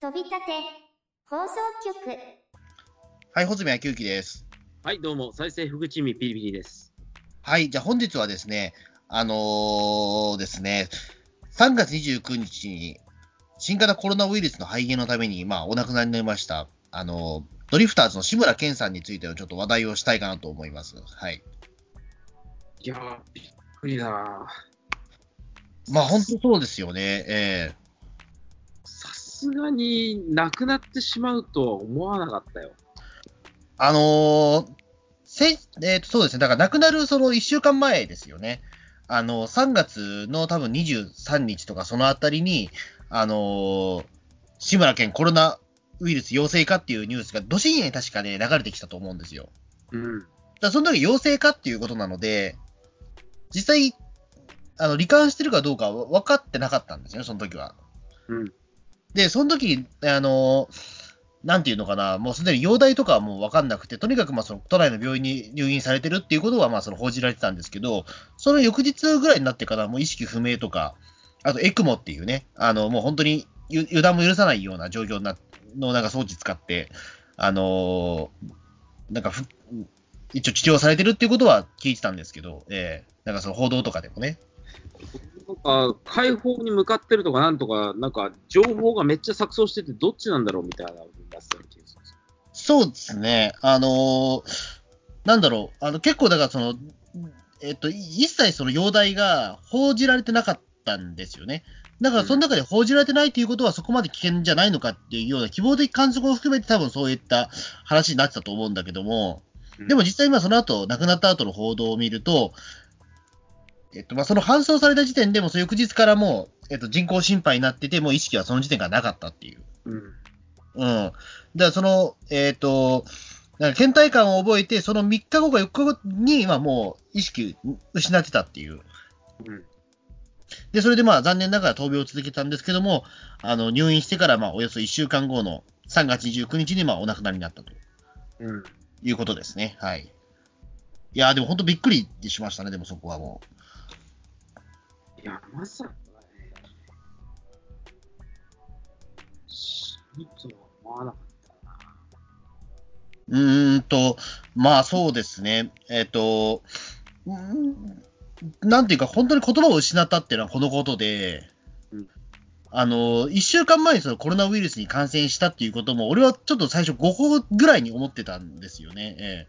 飛び立て放送局はい、穂積昭之です。はい、どうも、再生福地味ピリピリです。はい、じゃあ本日はですね、あのーですね、3月29日に新型コロナウイルスの肺炎のために、まあ、お亡くなりになりました、あのードリフターズの志村けんさんについてのちょっと話題をしたいかなと思います。はい。いやー、びっくりだなまあ、本当そうですよね。えさすがに亡くなってしまうとは思わなかったよ。ーあのーせえーと、そうですね。だから亡くなるその1週間前ですよね。あの、3月の多分23日とかそのあたりに、あのー志村けんコロナウイルス陽性かっていうニュースが、ど深夜に確かね、流れてきたと思うんですよ。うん。だその時陽性かっていうことなので、実際、あの、罹患してるかどうかは分かってなかったんですよね、その時は。うん。で、その時、あの、なんていうのかな、もうすでに容体とかはもう分かんなくて、とにかくまあその都内の病院に入院されてるっていうことはまあその報じられてたんですけど、その翌日ぐらいになってからもう意識不明とか、あとエクモっていうね、あのもう本当に油断も許さないような状況なのなんか装置使って、あのなんかふ一応治療されてるっていうことは聞いてたんですけど、ええなんかその報道とかでもね。なんか、解放に向かってるとかなんとか、なんか、情報がめっちゃ錯綜してて、どっちなんだろうみたいなそうですね。あのーなんだろう、あの結構だからその、えっと、一切その容体が報じられてなかったんですよね。だからその中で報じられてないということはそこまで危険じゃないのかっていうような希望的観測を含めて多分そういった話になってたと思うんだけども、でも実際今その後、亡くなった後の報道を見ると、えっと、まあ、その搬送された時点でも、その翌日からもう、えっと、人工心肺になってて、もう意識はその時点からなかったっていう。うん。うん。だからその、えっ、と、なんか倦怠感を覚えて、その3日後か4日後に、まあもう意識失ってたっていう。うん。で、それでまあ残念ながら闘病を続けたんですけども、あの、入院してからまあおよそ1週間後の3月29日にまあお亡くなりになったとうん。いうことですね。はい。いやーでも本当びっくりしましたね、でもそこはもいや、まさかね、死ぬとは思わなかったな。う。うーんと、まあそうですね。えっ、と、うーんなんていうか、本当に言葉を失ったっていうのはこのことで、うんあの、一週間前にそのコロナウイルスに感染したっていうことも、俺はちょっと最初5個ぐらいに思ってたんですよね。え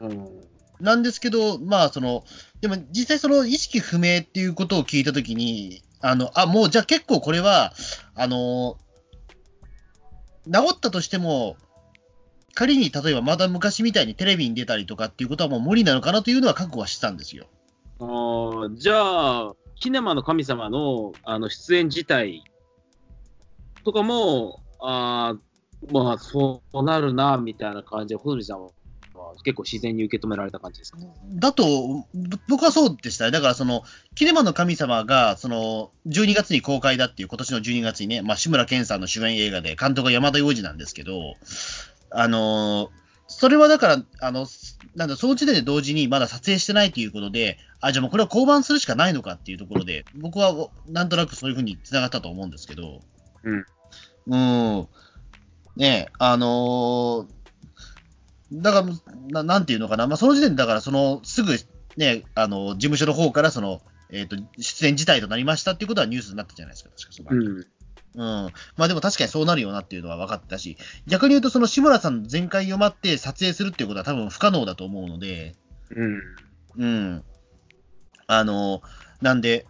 えうん。なんですけど、まあ、その、でも実際その意識不明っていうことを聞いたときに、あの、あ、もうじゃあ結構これは、あの、治ったとしても、仮に例えばまだ昔みたいにテレビに出たりとかっていうことはもう無理なのかなというのは覚悟はしたんですよ。あーじゃあ、キネマの神様のあの出演自体とかも、あーまあ、そうなるな、みたいな感じで、穂積さんは結構自然に受け止められた感じですか？だと、ぼ僕はそうでしたね。だからその、キネマの神様が、その、12月に公開だっていう、今年の12月にね、まあ、志村けんさんの主演映画で、監督が山田洋次なんですけど、あのーそれはだから、あの、なんだ、その時点で同時にまだ撮影してないということで、あ、じゃあもうこれは降板するしかないのかっていうところで、僕はおなんとなくそういうふうに繋がったと思うんですけど、うん。うん。ねえ、あのーだからな、なんていうのかな、まあ、その時点で、だから、その、すぐ、ね、あの、事務所の方から、その、えっ、と、出演辞退となりましたっていうことはニュースになったじゃないですか、確かそうん。うん。まあでも確かにそうなるよなっていうのは分かってたし、逆に言うと、その志村さんの全開を待って撮影するっていうことは多分不可能だと思うので、うん。うん。あの、なんで、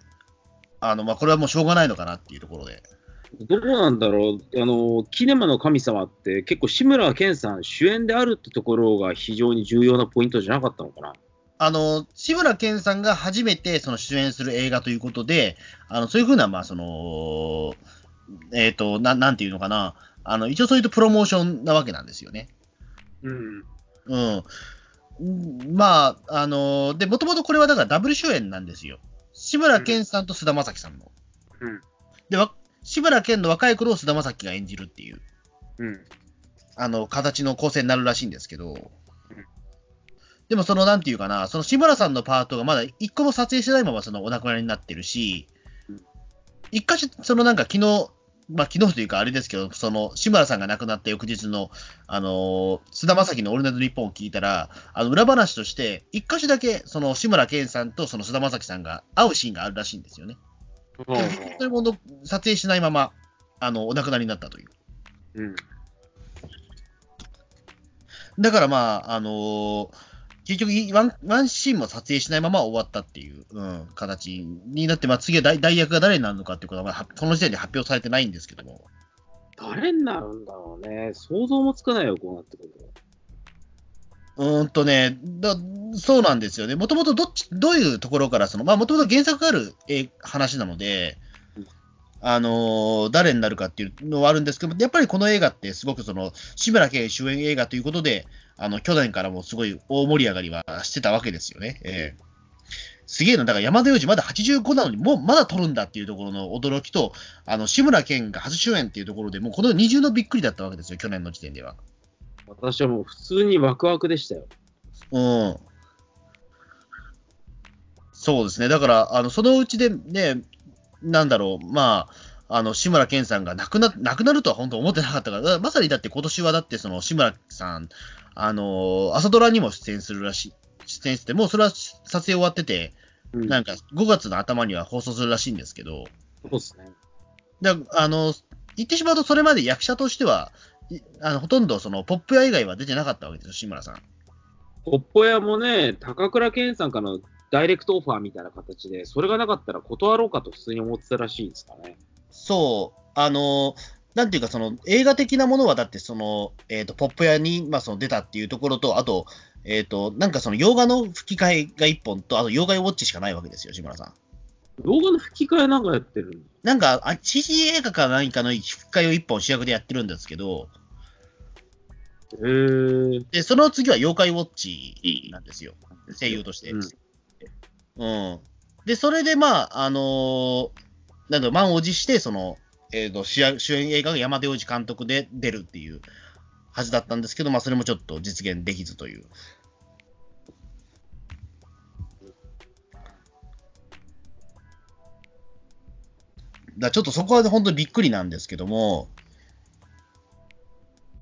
あの、まあこれはもうしょうがないのかなっていうところで。どうなんだろう、あの、キネマの神様って結構志村けんさん主演であるってところが非常に重要なポイントじゃなかったのかな。あの、志村けんさんが初めてその主演する映画ということで、あの、そういうふうな、まあその、えっ、と、ななんていうのかな、あの、一応そういうプロモーションなわけなんですよね。うん。うん。うんまあ、あので、もともとこれはだからダブル主演なんですよ。志村けんさんと菅田将暉さんの。うん。で、わ志村けんの若い頃を菅田将暉が演じるっていう、うん。あの、形の構成になるらしいんですけど、でもその、なんていうかな、その志村さんのパートがまだ一個も撮影してないままそのお亡くなりになってるしうん、一箇所、そのなんか昨日、まあ、昨日というかあれですけど、その、志村さんが亡くなった翌日の、あのー菅田将暉のオールナイトニッポンを聞いたら、あの、裏話として、一箇所だけ、その、志村けんさんとその菅田将暉さんが会うシーンがあるらしいんですよね。うんそれもの撮影しないまま、あの、お亡くなりになったという。うん。だからまあ、あのー結局ワン、ワンシーンも撮影しないまま終わったっていう、うん、形になって、まあ、次は代代役が誰になるのかっていうことは、まあはこの時点で発表されてないんですけども。誰になるんだろうね。想像もつかないよ、こうなってくると。うーんとね、だそうなんですよね。もともとどっち、どういうところから、その、まあ、もともと原作があるえ話なのでうん、あのー誰になるかっていうのはあるんですけど、やっぱりこの映画ってすごくその、志村けん主演映画ということで、あの、去年からもすごい大盛り上がりはしてたわけですよね。ええすげえな、だから山田洋次まだ85なのに、もうまだ撮るんだっていうところの驚きと、あの、志村けんが初主演っていうところで、もうこの二重のびっくりだったわけですよ、去年の時点では。私はもう普通にワクワクでしたよ。うん。そうですね。だから、あの、そのうちでね、なんだろう、まあ、あの、志村けんさんが亡くな、亡くなるとは本当思ってなかったから、だからまさにだって今年はだってその志村さん、あの、朝ドラにも出演するらしい、出演して、もうそれは撮影終わってて、うんなんか5月の頭には放送するらしいんですけど、そうですね。だあの、言ってしまうとそれまで役者としては、いあのほとんどそのポップ屋以外は出てなかったわけですよ、志村さん。ポッポ屋もね、高倉健さんからのダイレクトオファーみたいな形で、それがなかったら断ろうかと普通に思ってたらしいですかね。そう、あの、なんていうか、その映画的なものは、だって、その、えっ、と、ポップ屋に、まあ、その出たっていうところと、あと、えっ、と、なんかその洋画の吹き替えが一本と、あと洋画ウォッチしかないわけですよ、志村さん。動画の吹き替えなんかやってる。なんか、あ CG 映画か何かの吹き替えを一本主役でやってるんですけど、へー。で、その次は妖怪ウォッチなんですよ、声優として。うんうん。で、それで、まあ、あのーなんだろう、満を持して、その、えっ、と主演、主演映画が山田洋次監督で出るっていうはずだったんですけど、まあ、それもちょっと実現できずという。だちょっとそこは本当にびっくりなんですけども、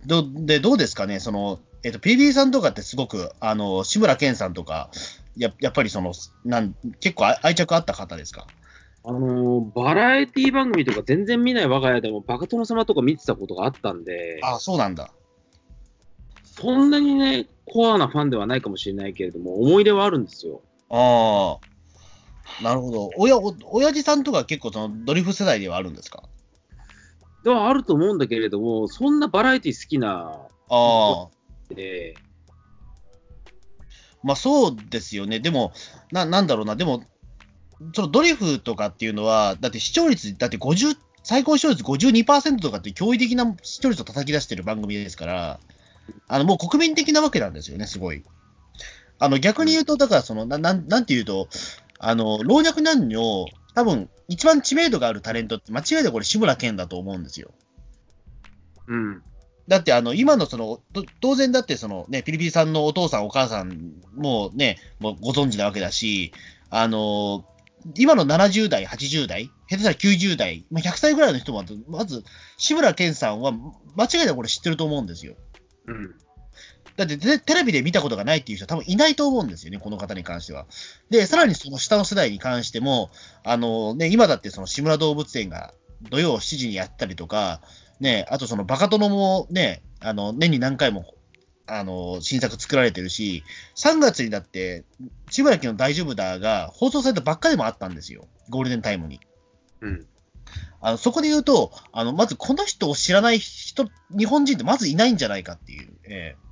どでどうですかね、その、えっ、と、PB さんとかってすごく、あの、志村けんさんとか、ややっぱりその、なん結構愛愛着あった方ですか？あのーバラエティ番組とか全然見ない我が家でもバカ殿様とか見てたことがあったんで、あそうなんだ。そんなにね、コアなファンではないかもしれないけれども、思い出はあるんですよ。ああ。なるほど。おや、お、親父さんとか結構そのドリフ世代ではあるんですか？ではあると思うんだけれども、そんなバラエティ好きなああ。で、まあそうですよね。でも、な、なんだろうな。でも、そのドリフとかっていうのは、だって視聴率、だって50、最高視聴率52%とかって驚異的な視聴率を叩き出してる番組ですから、あの、もう国民的なわけなんですよね、すごい。あの、逆に言うと、だからその、ななん、なんて言うと、あの、老若男女、多分、一番知名度があるタレントって、間違いでこれ志村けんだと思うんですよ。うん。だって、あの、今のその、と当然だってそのね、ピリピリさんのお父さんお母さんもね、もうご存知なわけだし、あの、今の70代、80代、下手したら90代、まあ、100歳ぐらいの人も、まず、志村けんさんは、間違いなくこれ知ってると思うんですよ。うん。だってテ、テレビで見たことがないっていう人は多分いないと思うんですよね、この方に関しては。で、さらにその下の世代に関しても、あのね、今だってその志村動物園が土曜7時にやったりとか、ね、あとそのバカ殿もね、あの、年に何回も、あの、新作作られてるし、3月にだって、志村けんの大丈夫だが放送されたばっかりもあったんですよ。ゴールデンタイムに。うん。あの、そこで言うと、あの、まずこの人を知らない人、日本人ってまずいないんじゃないかっていう。ええ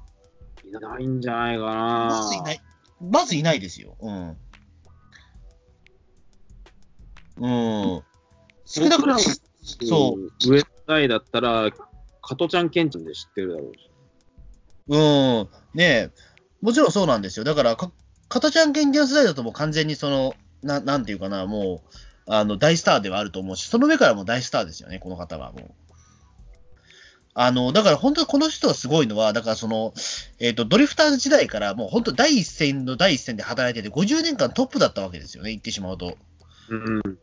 いないんじゃないかな。まずいない。まずいないですよ。うん。うん。少なくとも、そう上代だったら、加トちゃんケンちゃんで知ってるだろうし。うん。ねえ、もちろんそうなんですよ。だから、か、かたちゃん研究世代だともう完全にその、ななんていうかな、もう、あの、大スターではあると思うし、その上からも大スターですよね、この方はもう。あの、だから本当にこの人がすごいのは、だからその、えっ、と、ドリフターズ時代からもう本当第一線の第一線で働いてて、50年間トップだったわけですよね、言ってしまうと。うん。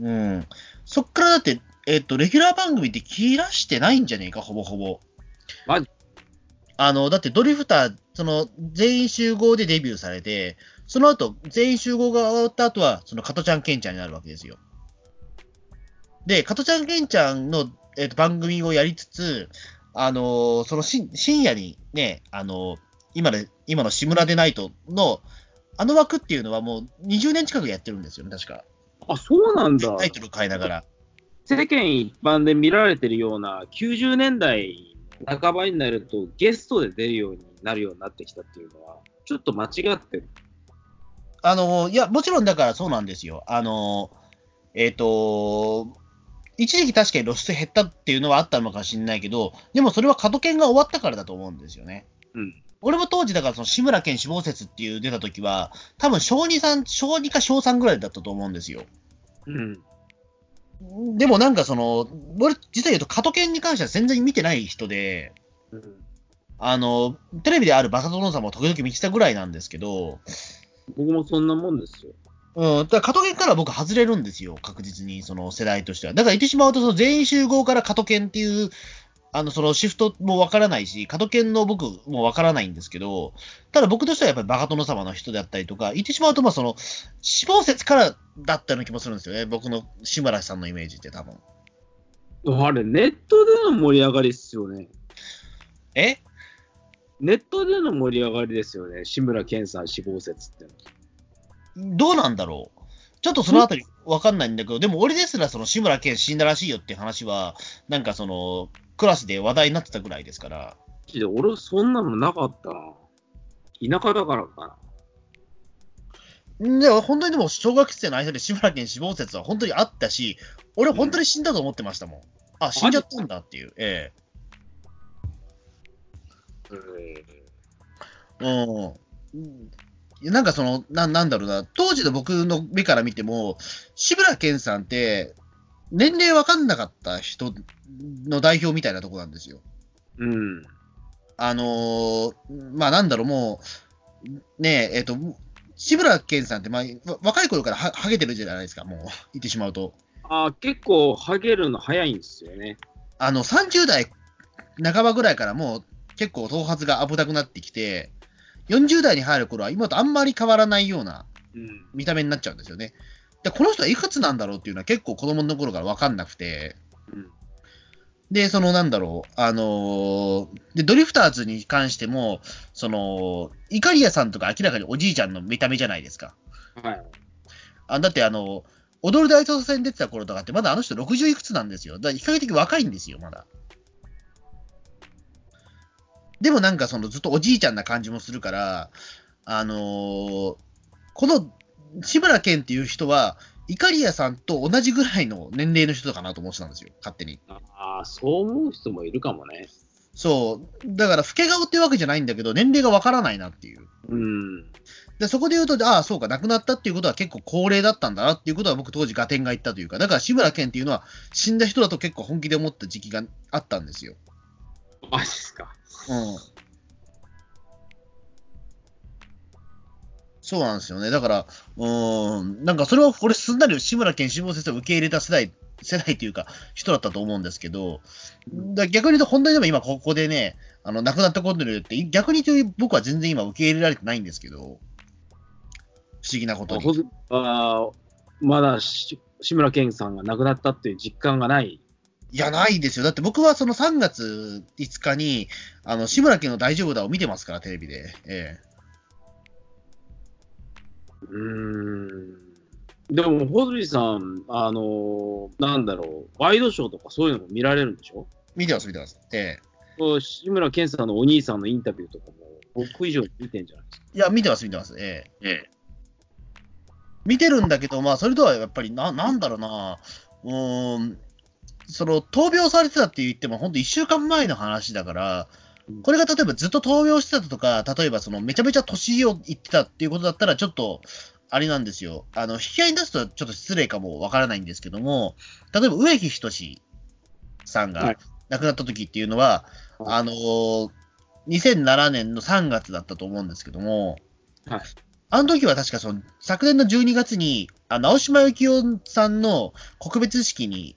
うん。そっからだって、えっと、レギュラー番組って切らしてないんじゃねえか、ほぼほぼ。あの、だってドリフター、その、全員集合でデビューされて、その後、全員集合が終わった後は、その、加トちゃんケンちゃんになるわけですよ。で、加トちゃんケンちゃんの、えっと、番組をやりつつ、あのーそのし深夜にね、あのー今で、今の志村でナイトの、あの枠っていうのはもう20年近くやってるんですよね、確か。あ、そうなんだ。タイトル変えながら。世間一般で見られてるような90年代半ばになるとゲストで出るようになるようになってきたっていうのは、ちょっと間違ってる。あの、いや、もちろんだからそうなんですよ。あの、えっ、と、一時期確かに露出減ったっていうのはあったのかもしれないけど、でもそれは加トケンが終わったからだと思うんですよね。うん。俺も当時、だからその志村けん死亡説っていう出た時は、多分小2さん、小2か小3ぐらいだったと思うんですよ。うん。でもなんかその、俺、実は言うと加トケンに関しては全然見てない人で、うんあの、テレビであるバカ殿様を時々見てたぐらいなんですけど、僕もそんなもんですよ。うん、だから加トケンから僕外れるんですよ、確実に、その世代としては。だから言ってしまうと、その全員集合から加トケンっていう、あの、そのシフトもわからないし、加トケンの僕もわからないんですけど、ただ僕としてはやっぱりバカ殿様の人であったりとか、言ってしまうと、まあその、死亡説からだったような気もするんですよね、僕の志村さんのイメージって多分。あれ、ネットでの盛り上がりっすよね。え？ネットでの盛り上がりですよね。志村けんさん死亡説っての。どうなんだろう？ちょっとそのあたりわかんないんだけど、でも俺ですらその志村けん死んだらしいよって話は、なんかその、クラスで話題になってたぐらいですから、で俺、そんなのなかったな。田舎だからかな。んで、本当にでも小学生の間で志村けん死亡説は本当にあったし、俺本当に死んだと思ってましたもん。あ、死んじゃったんだっていう。ええうん。なんかその、ななんだろうな、当時の僕の目から見ても、志村けんさんって、年齢わかんなかった人の代表みたいなとこなんですよ。うん。あのーまあなんだろう、もう、ねえ、えっ、と、志村けんさんって、まあ、わ若い頃からはハゲてるじゃないですか、もう、言ってしまうと。あ結構、ハゲるの早いんですよね。あの、30代半ばぐらいからもう結構頭髪が危なくなってきて、40代に入る頃は今とあんまり変わらないようなうん。見た目になっちゃうんですよね。で、この人はいくつなんだろうっていうのは結構子供の頃から分かんなくて、うん。で、そのなんだろう、あのーで、ドリフターズに関しても、その、イカリアさんとか明らかにおじいちゃんの見た目じゃないですか。はい。あだってあの、踊る大捜査線出てた頃とかってまだあの人60いくつなんですよ。だから比較的若いんですよ、まだ。でもなんかそのずっとおじいちゃんな感じもするから、あのーこの志村けんっていう人は、イカリアさんと同じぐらいの年齢の人かなと思ってたんですよ、勝手に。ああ、そう思う人もいるかもね。そう。だから、老け顔ってわけじゃないんだけど、年齢がわからないなっていう。うん。で、そこで言うと、ああ、そうか、亡くなったっていうことは結構高齢だったんだなっていうことは僕当時ガテンが言ったというか、だから志村けんっていうのは死んだ人だと結構本気で思った時期があったんですよ。マジっすか。うん。そうなんですよね。だから、うーん、なんかそれは、これすんなり志村けん死亡説を受け入れた世代、世代というか、人だったと思うんですけど、だ逆に言うと、本当にでも今ここでね、あの、亡くなったことによって、逆に言うと僕は全然今受け入れられてないんですけど、不思議なことに。あまだ志村けんさんが亡くなったっていう実感がない。いや、ないですよ。だって僕はその3月5日に、あの、志村けんの大丈夫だを見てますから、テレビで。えうーん。でも、穂積さん、あのーなんだろう、ワイドショーとかそういうのも見られるんでしょ？え見てます、見てます。ええ志村けんさんのお兄さんのインタビューとかも、僕以上に見てんじゃないですか？いや、見てます、見てます。ええええ見てるんだけど、まあ、それとはやっぱりな、なんだろうな、うーん、その、闘病されてたって言っても、本当1週間前の話だから、これが例えばずっと闘病してたとか、例えばその、めちゃめちゃ年をいってたっていうことだったら、ちょっと、あれなんですよ。あの、引き合いに出すとちょっと失礼かもわからないんですけども、例えば植木仁さんがはい。亡くなった時っていうのは、はい。あのー2007年の3月だったと思うんですけども、はい。あの時は確かその、昨年の12月に、あ直島幸雄さんの告別式に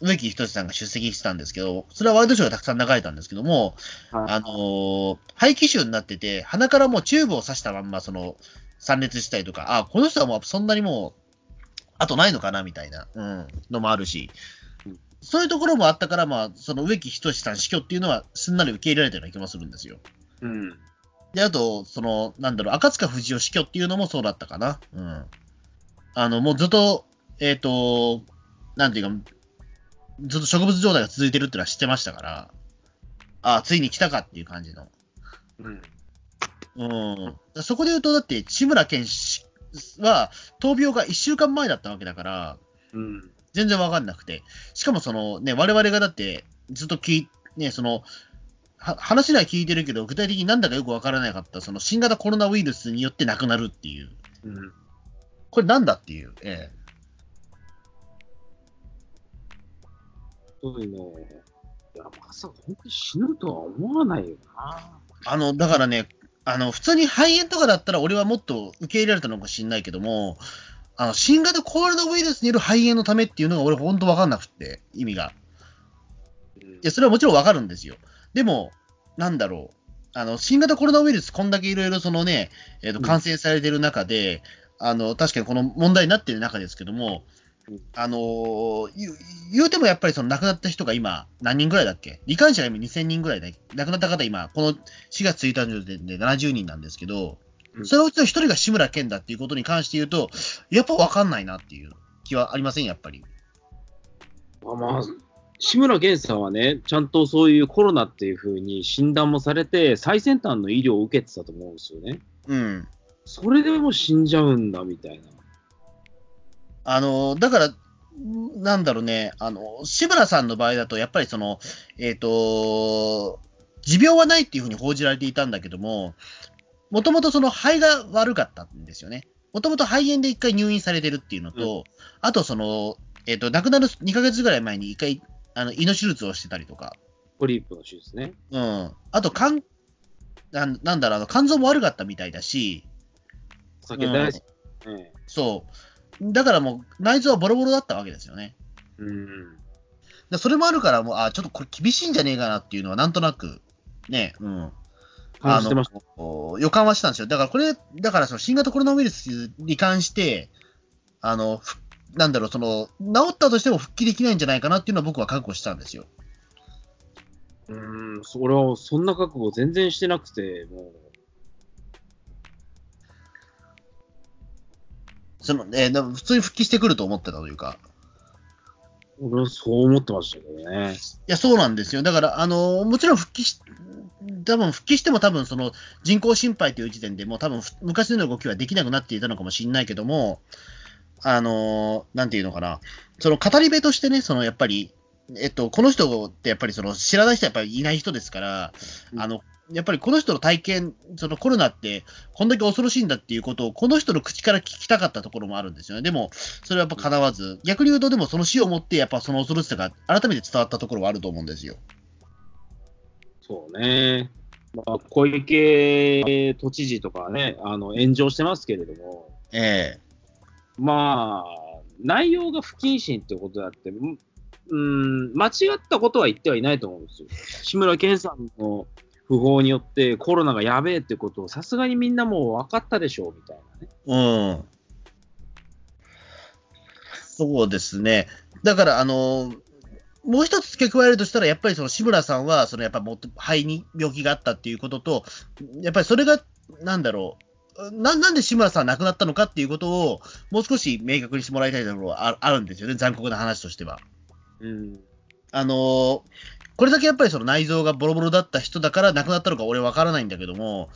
植木仁さんが出席してたんですけど、それはワイドショーがたくさん流れたんですけども、はいあのー肺気腫になってて、鼻からもうチューブを刺したまんま、その、参列したりとか、あ、この人はもうそんなにもう、あとないのかな、みたいな、うん、のもあるしうん、そういうところもあったから、まあ、その植木仁さん死去っていうのは、すんなり受け入れられたような気もするんですよ。うん。で、あと、その、なんだろう、赤塚不二夫死去っていうのもそうだったかな。うん。あの、もうずっと、えっ、と、なんていうか、ずっと植物状態が続いてるってのは知ってましたから、ああ、ついに来たかっていう感じの。うん。うん。そこで言うと、だって、志村けん氏は、闘病が1週間前だったわけだから、うん。全然わかんなくて。しかもそのね、我々がだって、ずっと聞い、ね、その、は話には聞いてるけど、具体的になんだかよくわからなかった、その新型コロナウイルスによって亡くなるっていう。うん。これなんだっていう。ええ。そういうの、いや、まさか本当に死ぬとは思わないよな。あの、だからね、あの、普通に肺炎とかだったら俺はもっと受け入れられたのかもしれないけども、あの、新型コロナウイルスによる肺炎のためっていうのが俺ほんとわかんなくって、意味が。うんいや、それはもちろんわかるんですよ。でも、なんだろう。あの、新型コロナウイルス、こんだけいろいろそのね、えっ、と、うん感染されてる中で、あの、確かにこの問題になってる中ですけどもうん、あのー言う、てもやっぱりその亡くなった人が今、何人ぐらいだっけ？罹患者が今2000人ぐらいで、亡くなった方今、この4月1日の時点で70人なんですけど、うんそのうちの一人が志村けんだっていうことに関して言うと、やっぱわかんないなっていう気はありません、やっぱり。あまあ、志村けんさんはね、ちゃんとそういうコロナっていうふうに診断もされて、最先端の医療を受けてたと思うんですよね。うん。それでも死んじゃうんだみたいな。あの、だから、んなんだろうね、あの、志村さんの場合だと、やっぱりその、えっ、と、持病はないっていうふうに報じられていたんだけども、もともとその肺が悪かったんですよね。もともと肺炎で一回入院されてるっていうのと、あとその、えっ、と、亡くなる2ヶ月ぐらい前に一回、あの、胃の手術をしてたりとか、ポリープの手術ね。うん。あと、肝、なんなんだろう、あの、肝臓も悪かったみたいだし、お酒大好き。ええそう。だからもう、内臓はボロボロだったわけですよね。うん。でそれもあるから、もう、あ、ちょっとこれ厳しいんじゃねえかなっていうのは、なんとなく、ね、うん。感じてました。お予感はしたんですよ。だからこれ、だからその新型コロナウイルスに関して、あの、ふなんだろう、その、治ったとしても復帰できないんじゃないかなっていうのは僕は覚悟したんですよ。うん、それは、そんな覚悟全然してなくて、もその、えーでも普通に復帰してくると思ってたというか。う、俺はそう思ってましたけどね。いや、そうなんですよ。だから、あの、もちろん復帰し、多分復帰しても多分その人工心肺という時点でもう多分ふ昔の動きはできなくなっていたのかもしれないけども、あの、なんていうのかな、その語り部としてね、そのやっぱり、えっと、この人ってやっぱりその知らない人はやっぱりいない人ですから、うんあの、やっぱりこの人の体験、そのコロナってこんだけ恐ろしいんだっていうことをこの人の口から聞きたかったところもあるんですよね。でも、それはやっぱ叶わず、逆に言うとでもその死をもってやっぱその恐ろしさが改めて伝わったところはあると思うんですよ。そうね。まあ、小池都知事とかね、あの、炎上してますけれども、ええまあ、内容が不謹慎ってことであって、うん、間違ったことは言ってはいないと思うんですよ。志村けんさんの訃報によってコロナがやべえってことをさすがにみんなもう分かったでしょうみたいなね。うん。そうですね。だから、あの、もう一つ付け加えるとしたら、やっぱりその志村さんは、そのやっぱも肺に病気があったっていうことと、やっぱりそれが、なんだろう、ななんで志村さん亡くなったのかっていうことを、もう少し明確にしてもらいたいところはああるんですよね、残酷な話としては。うん。あのーこれだけやっぱりその内臓がボロボロだった人だから亡くなったのか俺わからないんだけども、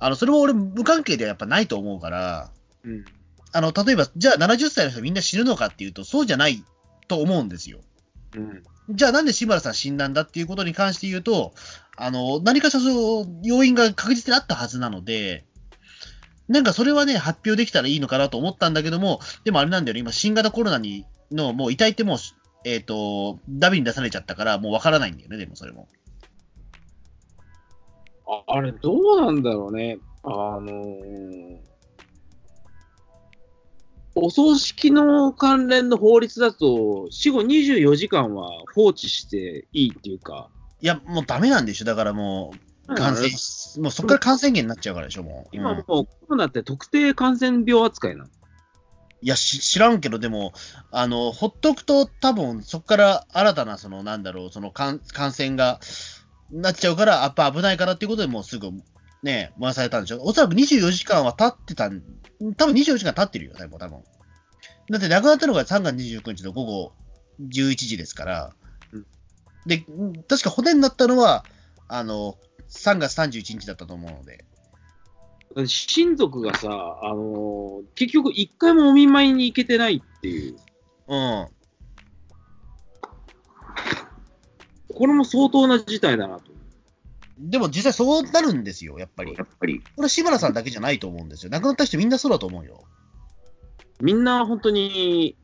あの、それも俺無関係ではやっぱないと思うから、うん。あの、例えば、じゃあ70歳の人みんな死ぬのかっていうと、そうじゃないと思うんですよ。うん。じゃあなんで志村さん死んだんだっていうことに関して言うと、あの、何かしらその要因が確実にあったはずなので、なんかそれはね、発表できたらいいのかなと思ったんだけども、でもあれなんだよね、今新型コロナにのもう遺体ってもう、えっ、と、ダビに出されちゃったから、もうわからないんだよね、でもそれも。ああれ、どうなんだろうね。あのーお葬式の関連の法律だと、死後24時間は放置していいっていうか、いや、もうダメなんでしょ。だからもう、感染、もうそこから感染源になっちゃうからでしょ、もう。今もううんコロナって特定感染病扱いなの？いやし、知らんけど、でも、あの、ほっとくと、多分そこから新たな、その、なんだろう、その感感染が、なっちゃうから、やっぱ危ないからっていうことでもうすぐ、ね、回されたんでしょ。おそらく24時間は経ってたん、多分24時間経ってるよ、多分、多分。だって亡くなったのが3月29日の午後11時ですからうん。で、確か骨になったのは、あの、3月31日だったと思うので。親族がさ、あのー結局一回もお見舞いに行けてないっていう、うん。これも相当な事態だなと。でも実際そうなるんですよ、やっぱり。っぱり。これ、志村さんだけじゃないと思うんですよ。亡くなった人みんなそうだと思うよ。みんな本当に、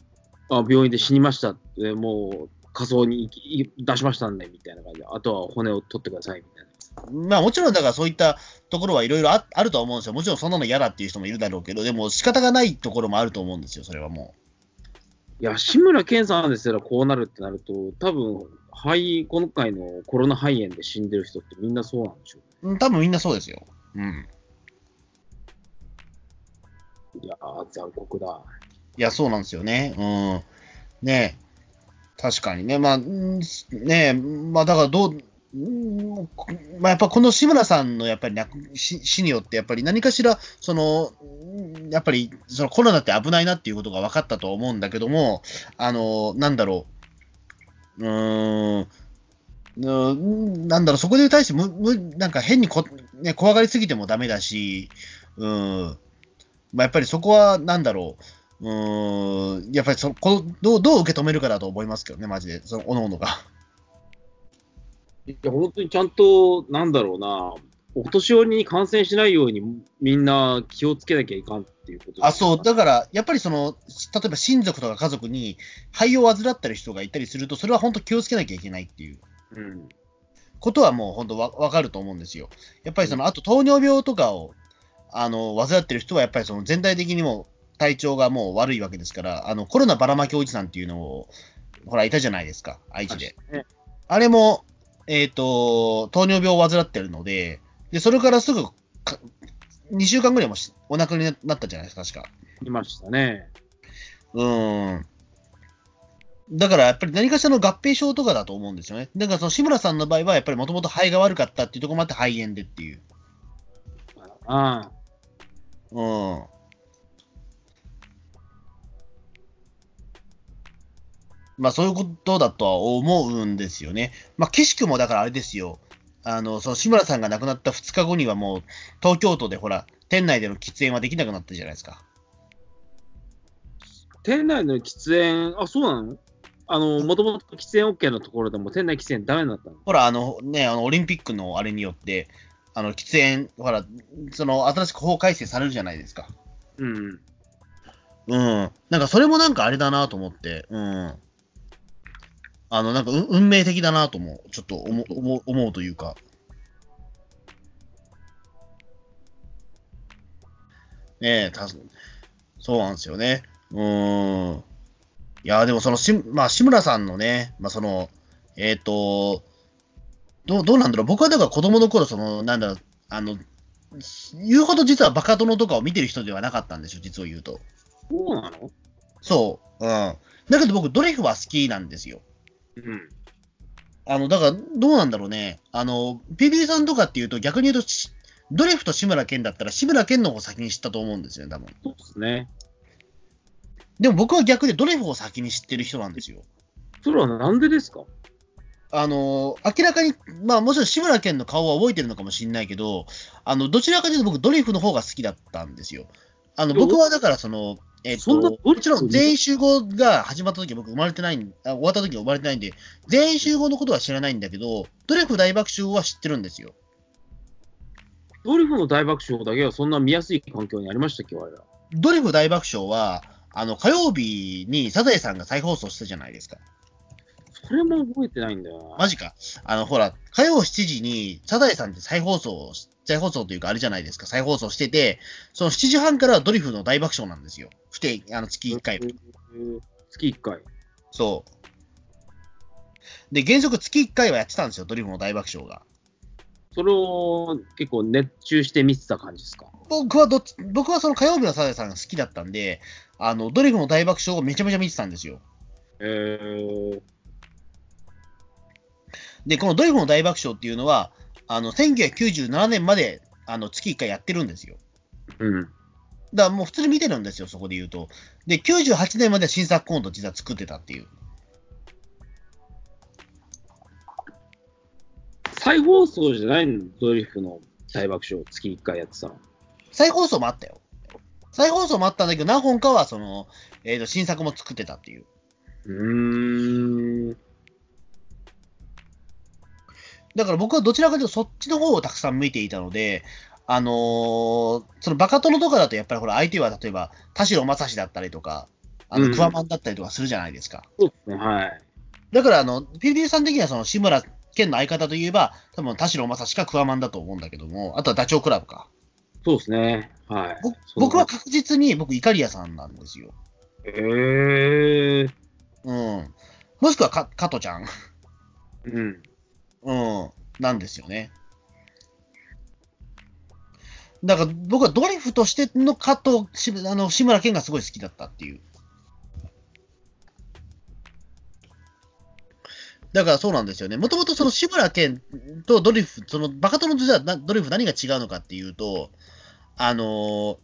あ病院で死にましたって、もう火葬に出しましたんで、みたいな感じで、あとは骨を取ってください、みたいな。まあもちろんだからそういったところはいろいろああるとは思うんですよ。もちろんそんなの嫌だっていう人もいるだろうけど、でも仕方がないところもあると思うんですよ、それはもいや、志村けんさんですらこうなるってなると、多分肺、今回のコロナ肺炎で死んでる人ってみんなそうなんでしょう。うん多分みんなそうですよ。うん。う。いやー、残酷だ。いや、そうなんですよね。うん。ねえ確かにね。まあ、うんねえ、まあだからどう、うん。まあ、やっぱこの志村さんのやっぱり死によって、やっぱり何かしら、その、やっぱりそのコロナって危ないなっていうことが分かったと思うんだけども、あの、なんだろう、うーん、なんだろう、そこに対してむ、むなんか変にこ、ね、怖がりすぎてもダメだし、うん、まあ、やっぱりそこは、なんだろう、うん、やっぱりそこどう、どう受け止めるかだと思いますけどね、マジで、その、おのおのが。いや、本当にちゃんと、なんだろうな、お年寄りに感染しないようにみんな気をつけなきゃいかんっていうことあ、そう、だから、やっぱりその、例えば親族とか家族に肺を患ってる人がいたりすると、それは本当気をつけなきゃいけないっていううん。ことはもう本当わわかると思うんですよ。やっぱりその、あと糖尿病とかを、あの、患ってる人は、やっぱりその全体的にも体調がもう悪いわけですから、あの、コロナばらまきおじさんっていうのを、ほら、いたじゃないですか、愛知で。ねあれも、えっ、と、糖尿病を患ってるので、で、それからすぐか、2週間ぐらいもしお亡くなりになったじゃないですか、確か。いましたね。うーん。だからやっぱり何かしらの合併症とかだと思うんですよね。だからその志村さんの場合はやっぱりもともと肺が悪かったっていうところもあって肺炎でっていう。ああ。うん。まあそういうことだとは思うんですよね。まあ岸君もだからあれですよ。あの、その志村さんが亡くなった2日後にはもう東京都でほら、店内での喫煙はできなくなったじゃないですか。店内の喫煙、あ、そうなの？あの、もともと喫煙 OK のところでも店内喫煙ダメになったの？ほら、あのね、あの、オリンピックのあれによって、あの、喫煙、ほら、その、新しく法改正されるじゃないですか。うん。うん。なんか、それもなんかあれだなと思って、うん。あの、なんか、う運命的だなとも、ちょっと思う、思う思うというか。ねえ、たそうなんですよね。うーん。いや、でもそのし、まあ、志村さんのね、まあ、その、えっ、と、どう、どうなんだろう。僕はだから子供の頃、その、なんだろう、あの、言うほど実はバカ殿とかを見てる人ではなかったんですよ、実を言うと。そうなの？そう。うん。だけど僕、ドレフは好きなんですよ。うん。あの、だから、どうなんだろうね。あの、PB さんとかっていうと、逆に言うと、しドレフと志村けんだったら、志村けんの方を先に知ったと思うんですよね、多分。そうですね。でも僕は逆でドレフを先に知ってる人なんですよ。それはなんでですか？あの、明らかに、まあもちろん志村けんの顔は覚えてるのかもしれないけど、あの、どちらかというと僕ドレフの方が好きだったんですよ。あの、僕はだからその、えっ、と、もちろん全員集合が始まった時は僕生まれてないん、あ終わった時は生まれてないんで、全員集合のことは知らないんだけど、ドレフ大爆笑は知ってるんですよ。ドリフの大爆笑だけはそんな見やすい環境にありましたっけ、我ら？ドレフ大爆笑は、あの、火曜日にサザエさんが再放送したじゃないですか。それも覚えてないんだよな。マジか。あの、ほら、火曜7時に、サザエさんって再放送、再放送というかあれじゃないですか、再放送してて、その7時半からはドリフの大爆笑なんですよ。不定、あの、月1回。えー月1回。そう。で、原則月1回はやってたんですよ、ドリフの大爆笑が。それを結構熱中して見てた感じですか？僕はどっち、僕はその火曜日のサザエさんが好きだったんで、あの、ドリフの大爆笑をめちゃめちゃ見てたんですよ。えー、で、このドリフの大爆笑っていうのは、あの、1997年まで、あの、月1回やってるんですよ。うん。だからもう普通に見てるんですよ、そこで言うと。で、98年までは新作コント実は作ってたっていう。再放送じゃないの？ドリフの大爆笑、月1回やってたの。再放送もあったよ。再放送もあったんだけど、何本かはその、えっ、と、新作も作ってたっていう。うーん。だから僕はどちらかというとそっちの方をたくさん見ていたので、あのーそのバカ殿とかだとやっぱりほら相手は例えば田代正史だったりとか、あうんのクワマンだったりとかするじゃないですか。そうですね、はい。だからあの、ピリピリさん的にはその志村けんの相方といえば、多分田代正史かクワマンだと思うんだけども、あとはダチョウ倶楽部か。そうですね、はい。僕は確実に僕、イカリアさんなんですよ。えー、うん。もしくはか、加トちゃん。うん。うん。なんですよね。だから僕はドリフとしての加藤、しあの志村けんがすごい好きだったっていう。だからそうなんですよね。もともとその志村けんとドリフ、そのバカ殿とじゃドリフ何が違うのかっていうと、あの、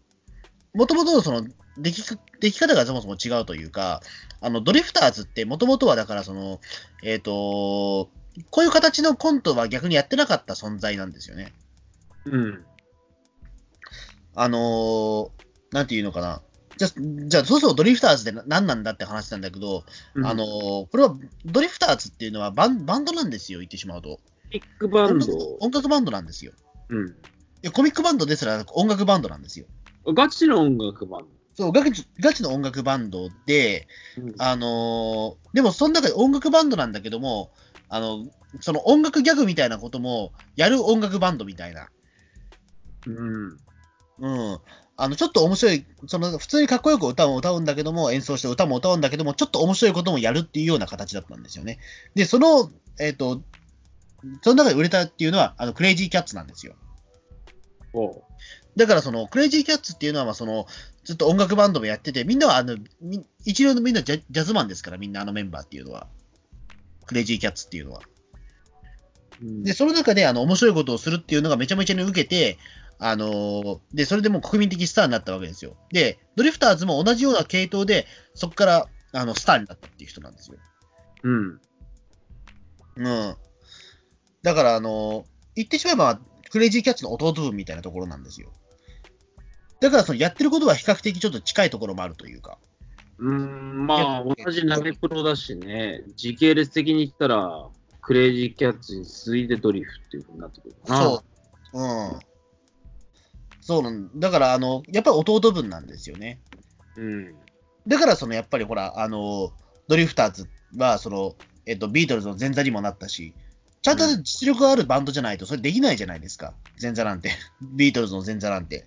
もともとのその出来出来方がそもそも違うというか、あのドリフターズってもともとはだからその、えっ、とこういう形のコントは逆にやってなかった存在なんですよね。うん。あのー、なんていうのかな。じゃあ、じゃあ、そうそうドリフターズってな何なんだって話なんだけど、あのーこれは、ドリフターズっていうのはバンバンドなんですよ、言ってしまうと。ビッグバン音楽ド。音楽バンドなんですよ。うん。いやコミックバンドですら音楽バンドなんですよ。ガチの音楽バンそう、ガチガチの音楽バンドで、ド。あのーでもその中で音楽バンドなんだけども、あの、その音楽ギャグみたいなこともやる音楽バンドみたいな。うん。うん。あの、ちょっと面白い、その、普通にかっこよく歌を歌うんだけども、演奏して歌も歌うんだけども、ちょっと面白いこともやるっていうような形だったんですよね。で、その、えっ、と、その中で売れたっていうのは、あの、クレイジーキャッツなんですよ。おだから、その、クレイジーキャッツっていうのは、まあ、その、ずっと音楽バンドもやってて、みんなは、あの、み一流のみんなジャジャズマンですから、みんなあのメンバーっていうのは。クレイジーキャッツっていうのは。うんで、その中で、あの、面白いことをするっていうのがめちゃめちゃに受けて、あのーで、それでもう国民的スターになったわけですよ。で、ドリフターズも同じような系統で、そこから、あの、スターになったっていう人なんですよ。うん。うん。だから、あのー言ってしまえば、クレイジーキャッツの弟分みたいなところなんですよ。だから、その、やってることは比較的ちょっと近いところもあるというか。うん、まあ、同じナメプロだしね、時系列的に言ったら、クレイジーキャッツに続いてドリフっていうふうになってくるかな。そう。うん。そうなんだから、あの、やっぱり弟分なんですよね。うん。だから、そのやっぱりほら、あの、ドリフターズは、その、えっと、ビートルズの前座にもなったし、ちゃんと実力があるバンドじゃないと、それできないじゃないですか。前座なんて。ビートルズの前座なんて。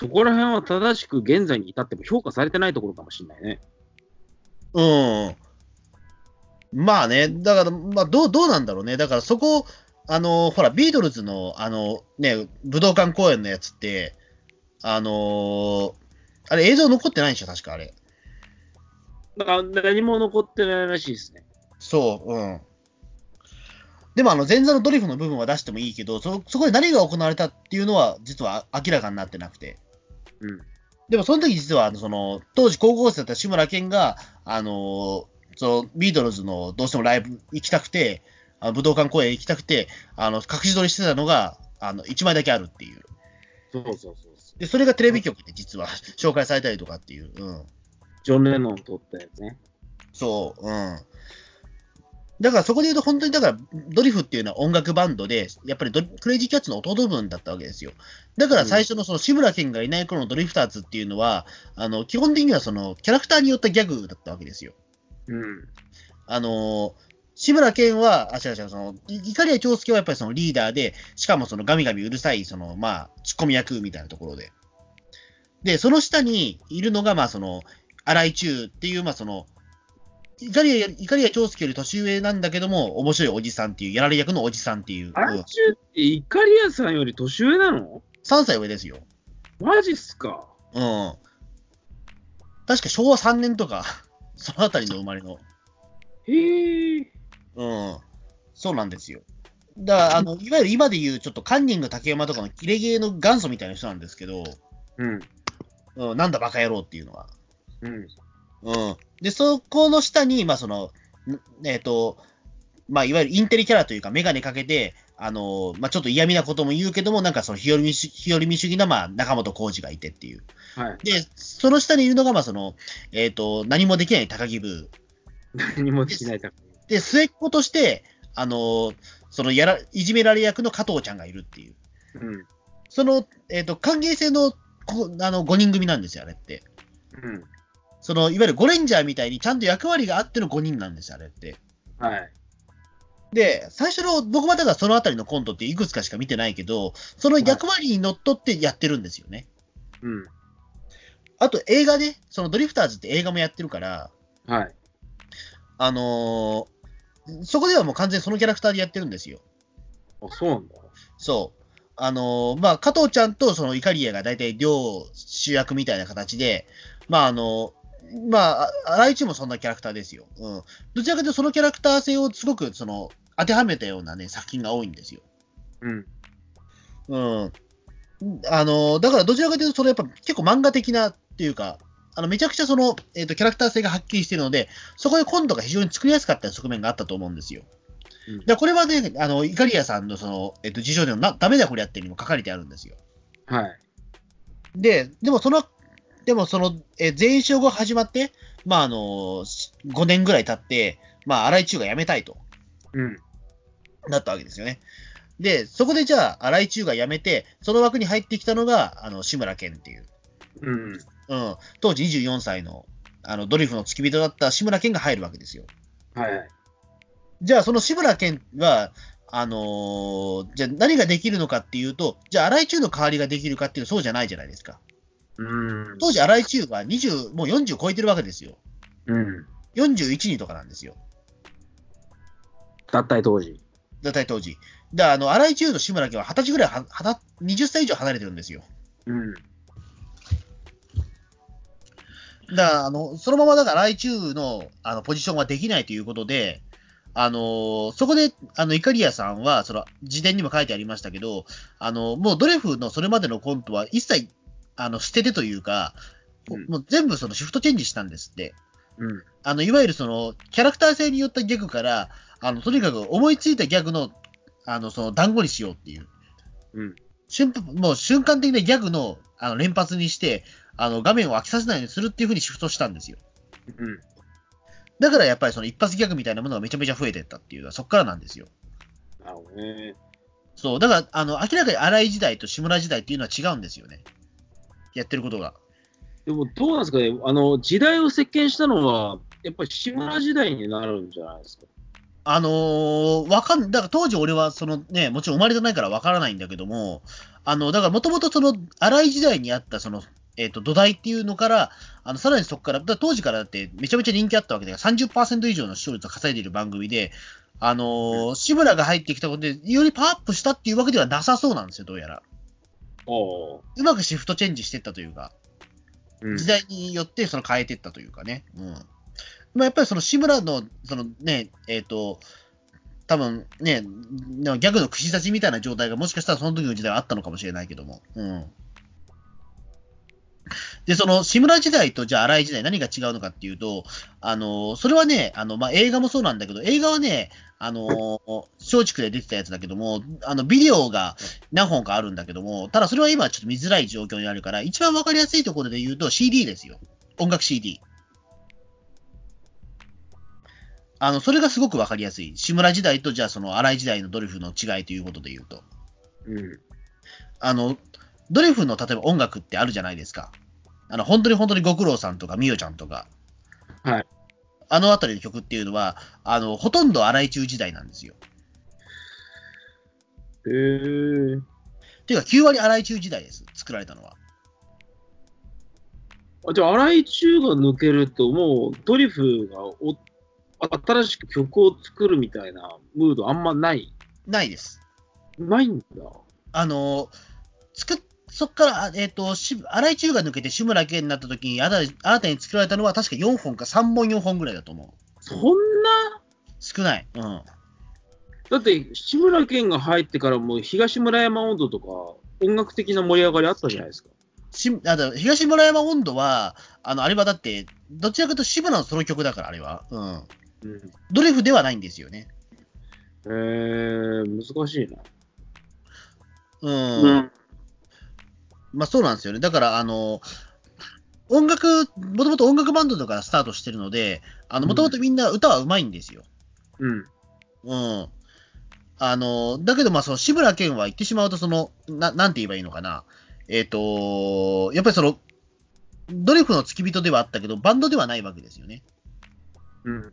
そこら辺は正しく現在に至っても評価されてないところかもしれないね。うん。まあね、だから、まあ、どう、どうなんだろうね。だから、そこ、あの、ほら、ビートルズの、あの、ね、武道館公演のやつって、あのあれ映像残ってないんでしょ、確かあれ。何も残ってないらしいですね。そう、うん。でも、あの、前座のドリフの部分は出してもいいけど、そ、そこで何が行われたっていうのは、実は明らかになってなくて。うん。でも、その時実は、あのその、当時高校生だった志村けんが、あのーその、ビートルズのどうしてもライブ行きたくて、あの武道館公演行きたくて、あの、隠し撮りしてたのが、あの、1枚だけあるっていう。そうそうそうそう。で、それがテレビ局で実は 紹介されたりとかっていう。うん。ジョン・レノン撮ったやつね。そう、うん。だからそこで言うと、本当にだから、ドリフっていうのは音楽バンドで、やっぱりクレイジーキャッツの弟分だったわけですよ。だから最初のその志村けんがいない頃のドリフターズっていうのは、あの、基本的にはその、キャラクターによったギャグだったわけですよ。うん。あのー志村けんは、あ、違う違う、その、い怒りや長介はやっぱりそのリーダーで、しかもそのガミガミうるさい、その、まあ、ツッコミ役みたいなところで。で、その下にいるのが、まあ、その、荒井中っていう、まあ、その、怒りや、怒りや長介より年上なんだけども、面白いおじさんっていう、やられ役のおじさんっていう、あれうん中ってイカリアさんより年上なの？3歳上ですよ。マジっすかうん。確か昭和3年とか、そのあたりの生まれの。へえ。うん。そうなんですよ。だから、あの、いわゆる今で言う、ちょっとカンニング竹山とかのキレゲーの元祖みたいな人なんですけど、うん。うん、なんだバカ野郎っていうのは。うん。うん。で、そこの下に、まあ、その、んえっ、と、まあ、いわゆるインテリキャラというか、メガネかけて、あの、まあ、ちょっと嫌味なことも言うけども、なんかその日和見主日和見主義な、まあ、中本浩二がいてっていう。はい。で、その下にいるのが、まあ、その、えっ、と、何もできない高木部。何もできないだで、末っ子として、あの、そのやら、いじめられ役の加藤ちゃんがいるっていう。うん。その、えっ、と、関係性の、こあの、5人組なんですよ、あれって。うん。その、いわゆるゴレンジャーみたいにちゃんと役割があっての5人なんですよ、あれって。はい。で、最初の、僕はだからそのあたりのコントっていくつかしか見てないけど、その役割にのっとってやってるんですよね。うん。あと映画ね、そのドリフターズって映画もやってるから、はい。あのーそこではもう完全にそのキャラクターでやってるんですよ。あ、そうなんだ。そう。あのーまあ、加藤ちゃんとそのイカリアが大体両主役みたいな形で、まあ、あのまあ、あ荒井中もそんなキャラクターですよ。うん。どちらかというとそのキャラクター性をすごく、その、当てはめたようなね、作品が多いんですよ。うん。うん。あの、だからどちらかというと、それやっぱ結構漫画的なっていうか、あの、めちゃくちゃその、えっ、と、キャラクター性がはっきりしているので、そこでコントが非常に作りやすかった側面があったと思うんですよ。うんこれはね、あの、イカリアさんのその、えっ、と、辞書でのな、ダメだこれやってるにも書かれてあるんですよ。はい。で、でもその、でもその、えー全員集合始まって、まあ、あの、5年ぐらい経って、まあ、荒井中が辞めたいと。うん。なったわけですよね。で、そこでじゃあ、荒井中が辞めて、その枠に入ってきたのが、あの、志村けんっていう。うん。うん。当時24歳の、あの、ドリフの付き人だった志村けんが入るわけですよ。はい。じゃあ、その志村けんは、あのーじゃあ何ができるのかっていうと、じゃあ、荒井中の代わりができるかっていうと、そうじゃないじゃないですか。うん。当時、荒井中は20、もう40超えてるわけですよ。うん。41人とかなんですよ。脱退当時。だい当時。だあの、荒井中と志村けんは20歳ぐらいは、はた20歳以上離れてるんですよ。うん。だあの、そのままだから、来中の、あの、ポジションはできないということで、あのそこで、あの、イカリアさんは、その、自伝にも書いてありましたけど、あの、もうドレフのそれまでのコントは一切、あの、捨ててというか、うんもう全部そのシフトチェンジしたんですって。うん。あの、いわゆるその、キャラクター性によったギャグから、あの、とにかく思いついたギャグの、あの、その、団子にしようっていう。うん。瞬もう瞬間的なギャグの、あの、連発にして、あの、画面を飽きさせないようにするっていうふうにシフトしたんですよ。うん。だからやっぱりその一発ギャグみたいなものがめちゃめちゃ増えてったっていうのはそこからなんですよ。なるほどね。そう。だから、あの、明らかに荒井時代と志村時代っていうのは違うんですよね。やってることが。でも、どうなんですかね、あの、時代を席巻したのは、やっぱり志村時代になるんじゃないですか？あのーわかん、だから当時俺はそのね、もちろん生まれてないからわからないんだけども、あの、だからもともとその荒井時代にあったその、えっ、と、土台っていうのから、あの、さらにそこから、だから当時からだってめちゃめちゃ人気あったわけで、30%以上の視聴率を稼いでいる番組で、あのー志村が入ってきたことで、よりパワーアップしたっていうわけではなさそうなんですよ、どうやら。うまくシフトチェンジしていったというか、うん。時代によってその変えていったというかね。うん。まあ、やっぱりその志村の、そのね、えっ、と、多分ね、ギャグの串刺しみたいな状態がもしかしたらその時の時代はあったのかもしれないけども。うん。で、その志村時代とじゃあ荒井時代何が違うのかっていうと、あの、それはね、あの、まあ、映画もそうなんだけど、映画はね、あの、松竹で出てたやつだけども、あの、ビデオが何本かあるんだけども、ただそれは今ちょっと見づらい状況にあるから、一番わかりやすいところで言うと CD ですよ。音楽 CD。あの、それがすごくわかりやすい。志村時代と、じゃあその荒井時代のドリフの違いということで言うと。うん。あの、ドリフの例えば音楽ってあるじゃないですか。あの、本当に本当にご苦労さんとか、みよちゃんとか。はい。あのあたりの曲っていうのは、あの、ほとんど荒井中時代なんですよ。へえ。っていうか、9割荒井中時代です。作られたのは。あじゃあ、荒井中が抜けると、もうドリフがお新しく曲を作るみたいなムードあんまない？ないです。ないんだ。あの、作っ、そっから、あえっ、と、し荒井中が抜けて志村けんになった時に、新たに作られたのは確か4本か3本4本ぐらいだと思う。そんな？少ない。うん。だって、志村けんが入ってからもう東村山温度とか、音楽的な盛り上がりあったじゃないですか。しあだ東村山温度は、あの、あれはだって、どちらかというと志村のソロ曲だから、あれは。うん。うん。ドリフではないんですよね。えー、難しいな。うん。まあそうなんですよね。だから、あの、音楽、もともと音楽バンドとかスタートしてるので、あの、もともとみんな歌は上手いんですよ。うん。うん。あの、だけど、まあ、その、志村けんは言ってしまうと、その、な、なんて言えばいいのかな。えっ、と、やっぱりその、ドリフの付き人ではあったけど、バンドではないわけですよね。うん。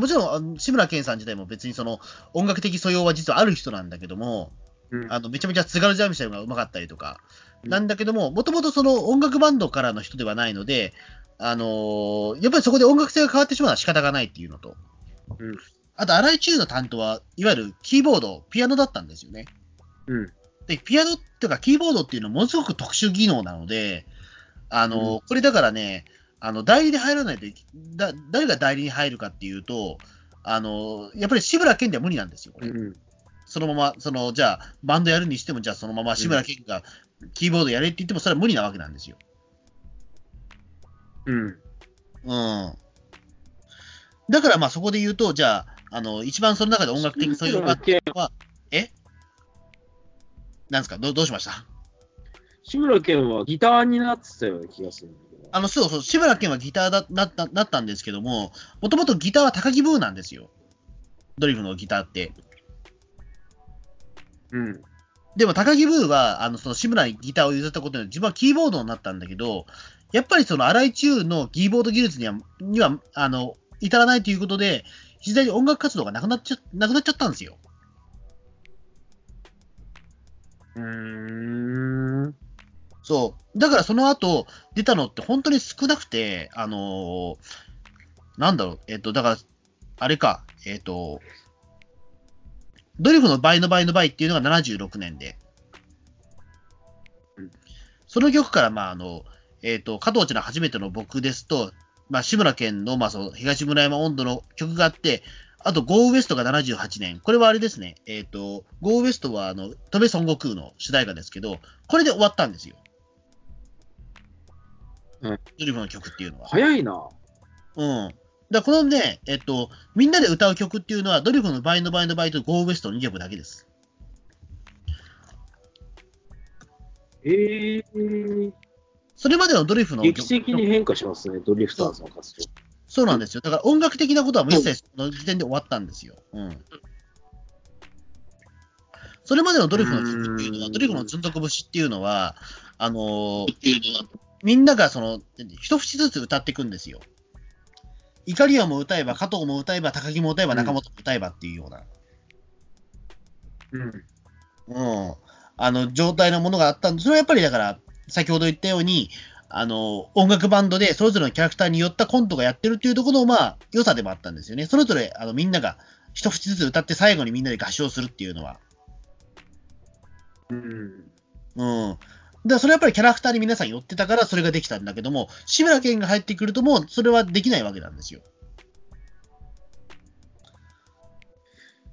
もちろん志村けんさん自体も別にその、音楽的素養は実はある人なんだけども、うん。あの、めちゃめちゃ津軽三味線が上手かったりとか、うんなんだけども、もともとその音楽バンドからの人ではないので、あのーやっぱりそこで音楽性が変わってしまうのは仕方がないっていうのと、うんあと、荒井中の担当は、いわゆるキーボード、ピアノだったんですよね。うん。で、ピアノっていうか、キーボードっていうのはものすごく特殊技能なので、あのーうんこれだからね、あの、代理で入らないと誰が代理に入るかっていうと、あのーやっぱり志村けんでは無理なんですよ、これ。うん。そのまま、その、じゃあ、バンドやるにしても、じゃあそのまま志村けんがキーボードやれって言っても、それは無理なわけなんですよ。うん。うん。だから、まあそこで言うと、じゃあ、あの、一番その中で音楽的そういうのが、けんえ？なんですか？どうどうしました？志村けんはギターになってたような気がする。あの、そうそう、志村けんはギターだなったなったんですけども、もともとギターは高木ブーなんですよ。ドリフのギターって。うん。でも高木ブーは、あの、その志村にギターを譲ったことで自分はキーボードになったんだけど、やっぱりその荒井中のキーボード技術には、には、あの、至らないということで、次第に音楽活動がなくなっちゃ、なくなっちゃったんですよ。うーん。そう。だからその後、出たのって本当に少なくて、あのーなんだろう、えっ、と、だから、あれか、えっ、と、ドリフの倍の倍の倍っていうのが76年でうん、その曲から、まあ、あの、えっ、と、加藤ちゃんの初めての僕ですと、まあ、志村けんの、まあ、その、東村山温度の曲があって、あと、ゴーウエストが78年。これはあれですね。えっ、と、ゴーウエストは、あの、戸部孫悟空の主題歌ですけど、これで終わったんですよ。うんドリフの曲っていうのは。早いな。うん。だこのね、えっと、みんなで歌う曲っていうのは、ドリフの倍の倍の倍とゴーウエストの2曲だけです。ええー。それまでのドリフの劇的に変化しますね、ドリフターズの活動。そうなんですよ。だから音楽的なことはもう一切その時点で終わったんですよ。うん。それまでのドリフの曲っていうのは、ドリフのずんどこ節っていうのは、あのーみんながその、一節ずつ歌っていくんですよ。怒りをも歌えば、加藤も歌えば、高木も歌えば、うん中本も歌えばっていうような、うん。うん、あの、状態のものがあったんで、それはやっぱりだから、先ほど言ったように、あの、音楽バンドでそれぞれのキャラクターによったコントがやってるっていうところの、まあ、良さでもあったんですよね。それぞれ、あの、みんなが一節ずつ歌って最後にみんなで合唱するっていうのは。うん。うん。だそれはやっぱりキャラクターに皆さん寄ってたからそれができたんだけども、志村けんが入ってくるともうそれはできないわけなんですよ。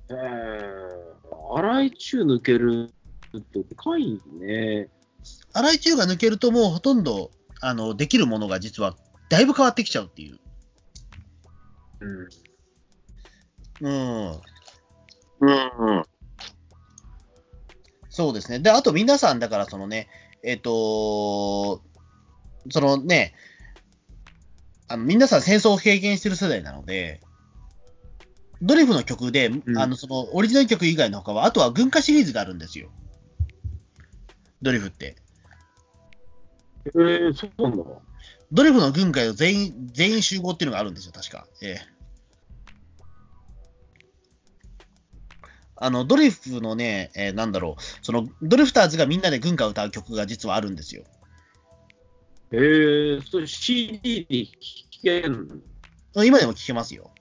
えー、荒井中抜けるってでかいね。荒井中が抜けるともうほとんど、あの、できるものが実はだいぶ変わってきちゃうっていう。うん。うん。うん。そうですね。で、あと皆さん、だからそのね、えっ、と、そのね、あの皆さん戦争を経験してる世代なので、ドリフの曲で、んあの、その、オリジナル曲以外の他は、あとは軍歌シリーズがあるんですよ。ドリフって。えー、そうなんだ。ドリフの軍会を全員、全員集合っていうのがあるんですよ、確か。ええあの、ドリフのね、えーなんだろう、その、ドリフターズがみんなで軍歌を歌う曲が実はあるんですよ。えー、それ CD で聴けんの？今でも聴けますよ。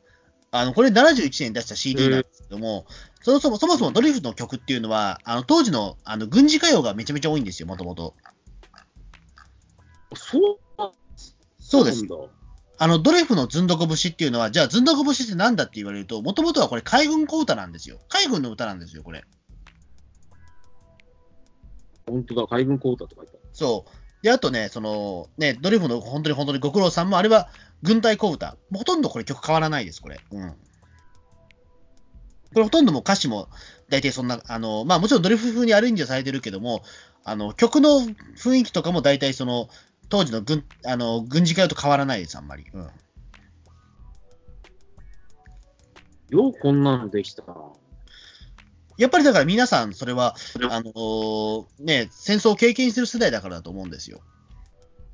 あの、これ71年に出した CD なんですけども、そもそも、そもそもドリフの曲っていうのは、あの、当時の、あの、軍事歌謡がめちゃめちゃ多いんですよ、もともと。そうそうです。あの、ドリフのずんどこ節っていうのは、じゃあずんどこ節ってなんだって言われると、もともとはこれ海軍小歌なんですよ。海軍の歌なんですよ、これ。本当だ、海軍コータって書いてある。そう。で、あとね、その、ね、ドリフの本当に本当にご苦労さんも、あれは軍隊小歌。ほとんどこれ曲変わらないです、これ。うん。これほとんどもう歌詞も、大体そんな、あの、まあもちろんドリフ風にアレンジはされてるけども、あの、曲の雰囲気とかも大体その、当時の軍、あの、軍事会と変わらないです、あんまり。うん。ようこんなのできたな。やっぱりだから皆さん、それは、あのーね、戦争を経験してる世代だからだと思うんですよ。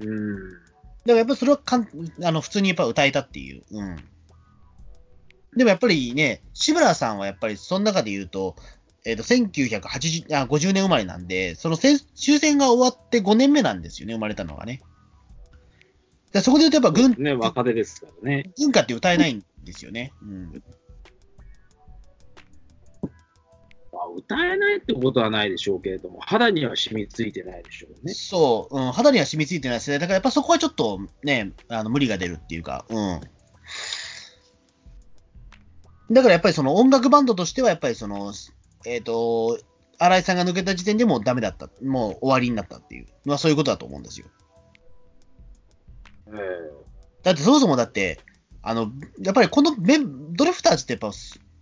うん。だからやっぱりそれはかんあの普通にやっぱ歌えたっていう。うん。でもやっぱりね、志村さんはやっぱりその中で言うと、えっ、と、1980あ、50年生まれなんで、その戦終戦が終わって5年目なんですよね、生まれたのがね。でそこで言うとやっぱ軍、ね、若手ですからね。軍歌って歌えないんですよね。うん。まあ、歌えないってことはないでしょうけれども、肌には染みついてないでしょうね。そう、うん、肌には染みついてない世代だから、やっぱそこはちょっとね、あの無理が出るっていうか、うん。だからやっぱりその音楽バンドとしては、やっぱりその、えっ、と、新井さんが抜けた時点でもうダメだった、もう終わりになったっていうのはそういうことだと思うんですよ。えだってそもそもだって、あの、やっぱりこのメンドリフターズってやっぱ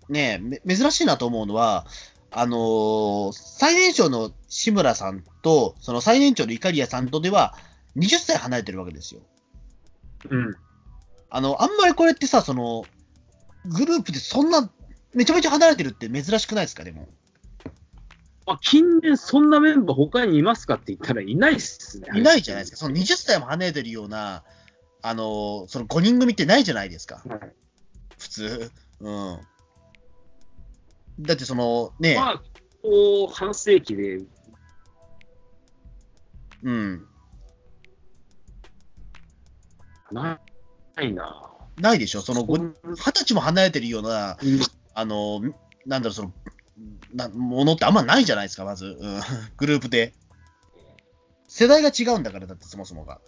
ね、め珍しいなと思うのは、あのー最年少の志村さんと、その最年長のイカリアさんとでは、20歳離れてるわけですよ。えうん。あの、あんまりこれってさ、その、グループでそんな、めちゃめちゃ離れてるって珍しくないですか、でも。まあ、近年そんなメンバー他にいますかって言ったらいないっすね。いないじゃないですか。その20歳も離れてるような、あのーその5人組ってないじゃないですか、はい普通。うん。だってその、ね、まあ、こう、半世紀で、うん。ないな。ないでしょ？その、二十歳も離れてるような、あの、なんだろう、その、なものってあんまないじゃないですか、まず。うん、グループで。世代が違うんだから、だってそもそもが。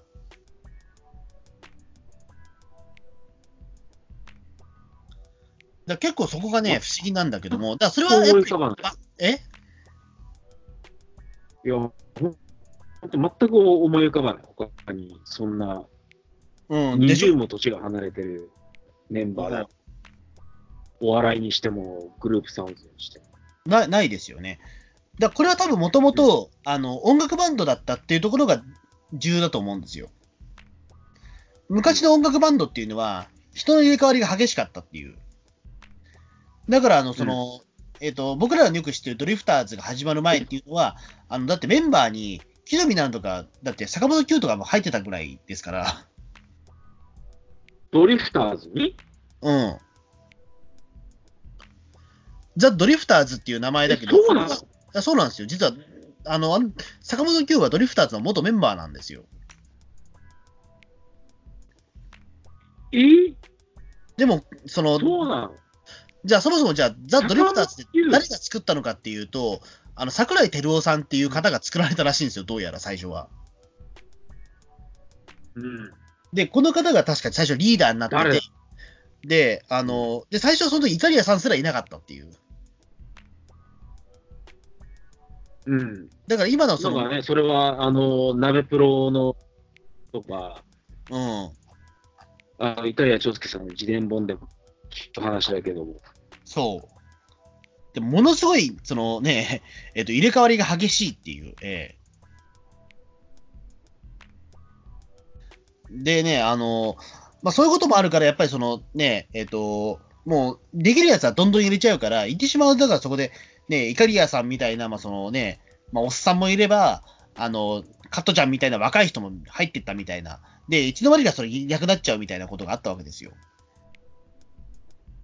だ結構そこがね、不思議なんだけども、だそれはやっぱりえ？いや、全く思い浮かばない。他に、そんな、うん、でしょ？20も年が離れてるメンバーで、お笑いにしても、グループサウンズにしても。なないですよね。だこれは多分もともと、あの、音楽バンドだったっていうところが重要だと思うんですよ。昔の音楽バンドっていうのは、人の入れ替わりが激しかったっていう。だから、あの、その、えっ、と、僕らがよく知ってるドリフターズが始まる前っていうのは、あの、だってメンバーに、木の実なんとか、だって坂本九とかも入ってたぐらいですから、ドリフターズに？うん。ザ・ドリフターズっていう名前だけど、えそうなのあそうなんですよ。実は、あの、坂本九はドリフターズの元メンバーなんですよ。え？でも、その、そうなのじゃあそもそもじゃあ、ザ・ドリフターズって誰が作ったのかっていうと、あの、桜井照夫さんっていう方が作られたらしいんですよ、どうやら最初は。うん。で、この方が確か最初リーダーになって誰て、で、あの、で、最初その時イカリアさんすらいなかったっていう。うん。だから今のその、ね、それは、あの、鍋プロの、とか、うん、あのイタリア長介さんの自伝本でも聞いた話だけども。そう。でも、ものすごい、そのね、えっ、と、入れ替わりが激しいっていう、ええでね、あの、まあ、そういうこともあるから、やっぱりそのね、えっ、と、もう、できるやつはどんどん入れちゃうから、言ってしまうと、だからそこで、ね、イカリアさんみたいな、まあ、そのね、まあ、おっさんもいれば、あの、カットちゃんみたいな若い人も入ってったみたいな。で、一の間にかそれいなくなっちゃうみたいなことがあったわけですよ。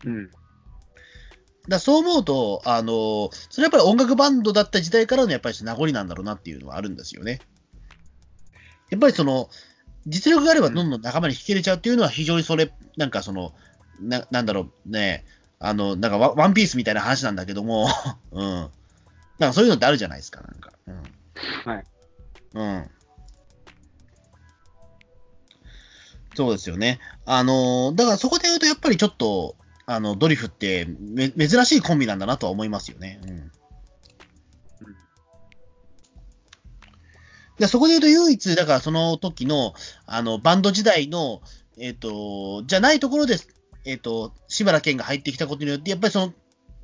うん。だそう思うと、あの、それやっぱり音楽バンドだった時代からのやっぱり名残なんだろうなっていうのはあるんですよね。やっぱりその、実力があればどんどん仲間に引けれちゃうっていうのは非常にそれ、なんかその、ななんだろうね、あの、なんかワワンピースみたいな話なんだけども、うん。なんかそういうのってあるじゃないですか、なんか。うん。はい。うん。そうですよね。あの、だからそこで言うとやっぱりちょっと、あの、ドリフってめ珍しいコンビなんだなとは思いますよね。うん。でそこで言うと唯一、だからその時の、あの、バンド時代の、えっ、と、じゃないところで、えっ、と、志村けんが入ってきたことによって、やっぱりその、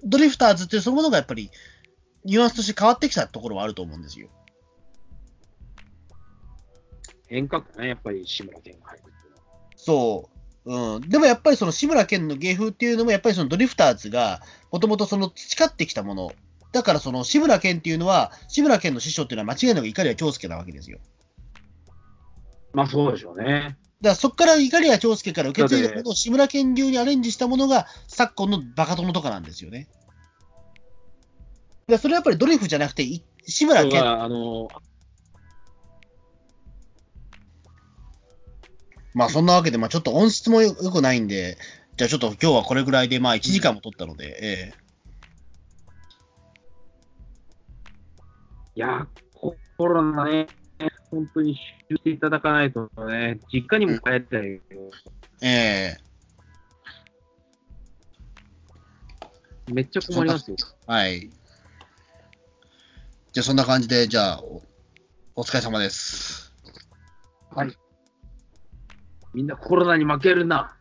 ドリフターズっていうそのものがやっぱり、ニュアンスとして変わってきたところはあると思うんですよ。変革ね、やっぱり志村けんが入るっていうのは。そう。うん。でもやっぱりその志村けんの芸風っていうのも、やっぱりそのドリフターズが、もともとその培ってきたもの。だからその志村けんっていうのは、志村けんの師匠っていうのは間違いなく怒りは長介なわけですよ。まあそうでしょうね。らそこから怒りや長介から受け継いだものを志村けん流にアレンジしたものが、昨今のバカ殿とかなんですよね。でそれはやっぱりドリフじゃなくて、い志村けん、あの、まあそんなわけで、まあちょっと音質もよ良くないんで、じゃあちょっと今日はこれぐらいで、まあ1時間も取ったので、ええ。いや、ココロナね、本当に修していただかないとね、実家にも帰ったよ。ええめっちゃ困りますよ。はい。じゃあ、そんな感じで、じゃあ、おお疲れ様です。みんなコロナに負けるな。